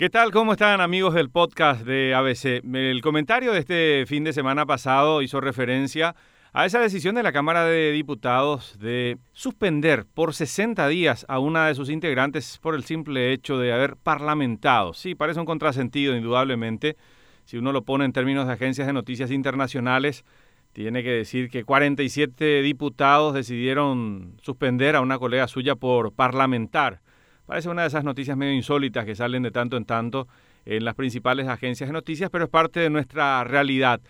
¿Qué tal? ¿Cómo están amigos del podcast de ABC? El comentario de este fin de semana pasado hizo referencia a esa decisión de la Cámara de Diputados de suspender por 60 días a una de sus integrantes por el simple hecho de haber parlamentado. Sí, parece un contrasentido, indudablemente. Si uno lo pone en términos de agencias de noticias internacionales, tiene que decir que 47 diputados decidieron suspender a una colega suya por parlamentar. Parece una de esas noticias medio insólitas que salen de tanto en tanto en las principales agencias de noticias, pero es parte de nuestra realidad.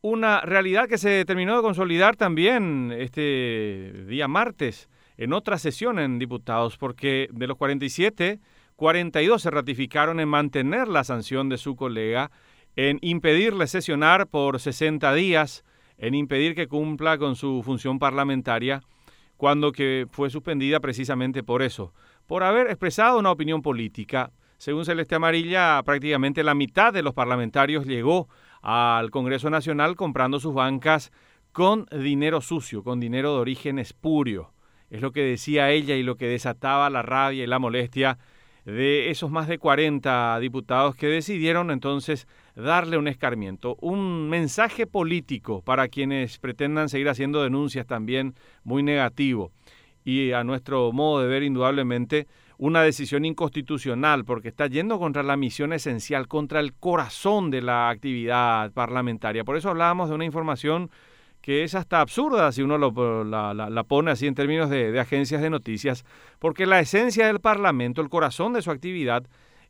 Una realidad que se terminó de consolidar también este día martes en otra sesión en diputados, porque de los 47, 42 se ratificaron en mantener la sanción de su colega, en impedirle sesionar por 60 días, en impedir que cumpla con su función parlamentaria, cuando que fue suspendida precisamente por eso, por haber expresado una opinión política. Según Celeste Amarilla, prácticamente la mitad de los parlamentarios llegó al Congreso Nacional comprando sus bancas con dinero sucio, con dinero de origen espurio. Es lo que decía ella y lo que desataba la rabia y la molestia de esos más de 40 diputados que decidieron entonces darle un escarmiento, un mensaje político para quienes pretendan seguir haciendo denuncias también muy negativo y a nuestro modo de ver indudablemente una decisión inconstitucional porque está yendo contra la misión esencial, contra el corazón de la actividad parlamentaria. Por eso hablábamos de una información que es hasta absurda si uno lo, la, pone así en términos de, de agencias de noticias, porque la esencia del Parlamento, el corazón de su actividad,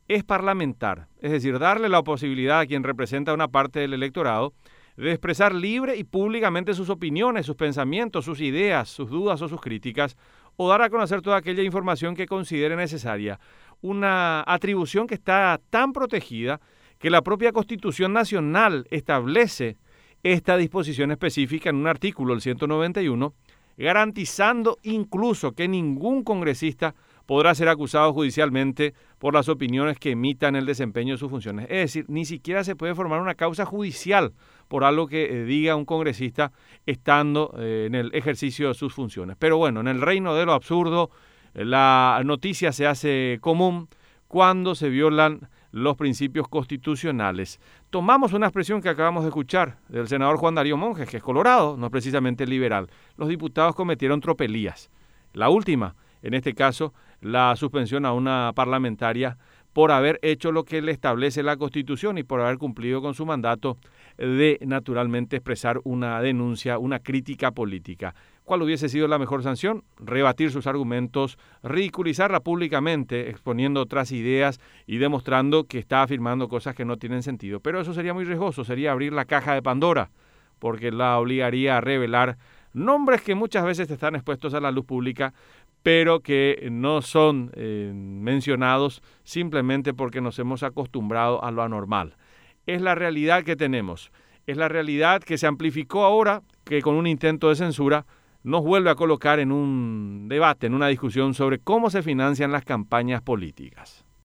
es parlamentar, es decir, darle la posibilidad a quien representa una parte del electorado de expresar libre y públicamente sus opiniones, sus pensamientos, sus ideas, sus dudas o sus críticas, o dar a conocer toda aquella información que considere necesaria. Una atribución que está tan protegida que la propia Constitución Nacional establece esta disposición específica en un artículo, el 191, garantizando incluso que ningún congresista podrá ser acusado judicialmente por las opiniones que emitan el desempeño de sus funciones. Es decir, ni siquiera se puede formar una causa judicial por algo que eh, diga un congresista estando eh, en el ejercicio de sus funciones. Pero bueno, en el reino de lo absurdo, eh, la noticia se hace común cuando se violan los principios constitucionales. Tomamos una expresión que acabamos de escuchar del senador Juan Darío Monjes, que es colorado, no precisamente liberal. Los diputados cometieron tropelías. La última, en este caso, la suspensión a una parlamentaria por haber hecho lo que le establece la Constitución y por haber cumplido con su mandato de naturalmente expresar una denuncia, una crítica política. ¿Cuál hubiese sido la mejor sanción? Rebatir sus argumentos, ridiculizarla públicamente, exponiendo otras ideas y demostrando que está afirmando cosas que no tienen sentido. Pero eso sería muy riesgoso, sería abrir la caja de Pandora, porque la obligaría a revelar nombres que muchas veces están expuestos a la luz pública, pero que no son eh, mencionados simplemente porque nos hemos acostumbrado a lo anormal. Es la realidad que tenemos, es la realidad que se amplificó ahora, que con un intento de censura nos vuelve a colocar en un debate, en una discusión sobre cómo se financian las campañas políticas.